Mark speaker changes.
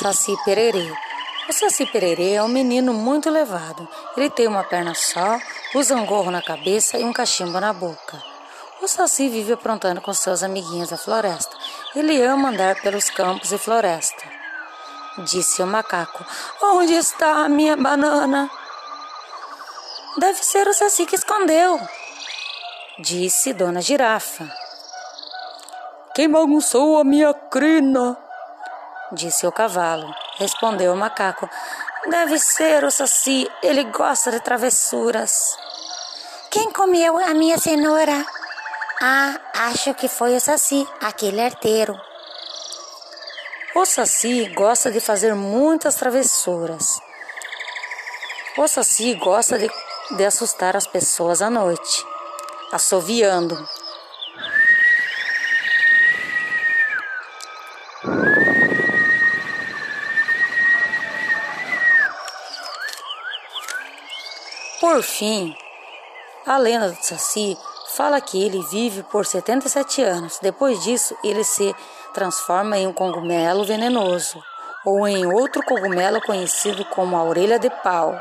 Speaker 1: Saci Pererê. O Saci Pererê é um menino muito levado. Ele tem uma perna só, usa um gorro na cabeça e um cachimbo na boca. O Saci vive aprontando com seus amiguinhos da floresta. Ele ama andar pelos campos e floresta. Disse o macaco: Onde está a minha banana? Deve ser o Saci que escondeu. Disse Dona Girafa.
Speaker 2: Quem bagunçou a minha crina?
Speaker 1: Disse o cavalo. Respondeu o macaco: Deve ser o Saci, ele gosta de travessuras.
Speaker 3: Quem comeu a minha cenoura? Ah, acho que foi o Saci, aquele arteiro.
Speaker 1: O Saci gosta de fazer muitas travessuras. O Saci gosta de, de assustar as pessoas à noite, assoviando. Por fim, a lenda do Saci fala que ele vive por 77 anos. Depois disso, ele se transforma em um cogumelo venenoso ou em outro cogumelo conhecido como a orelha de pau.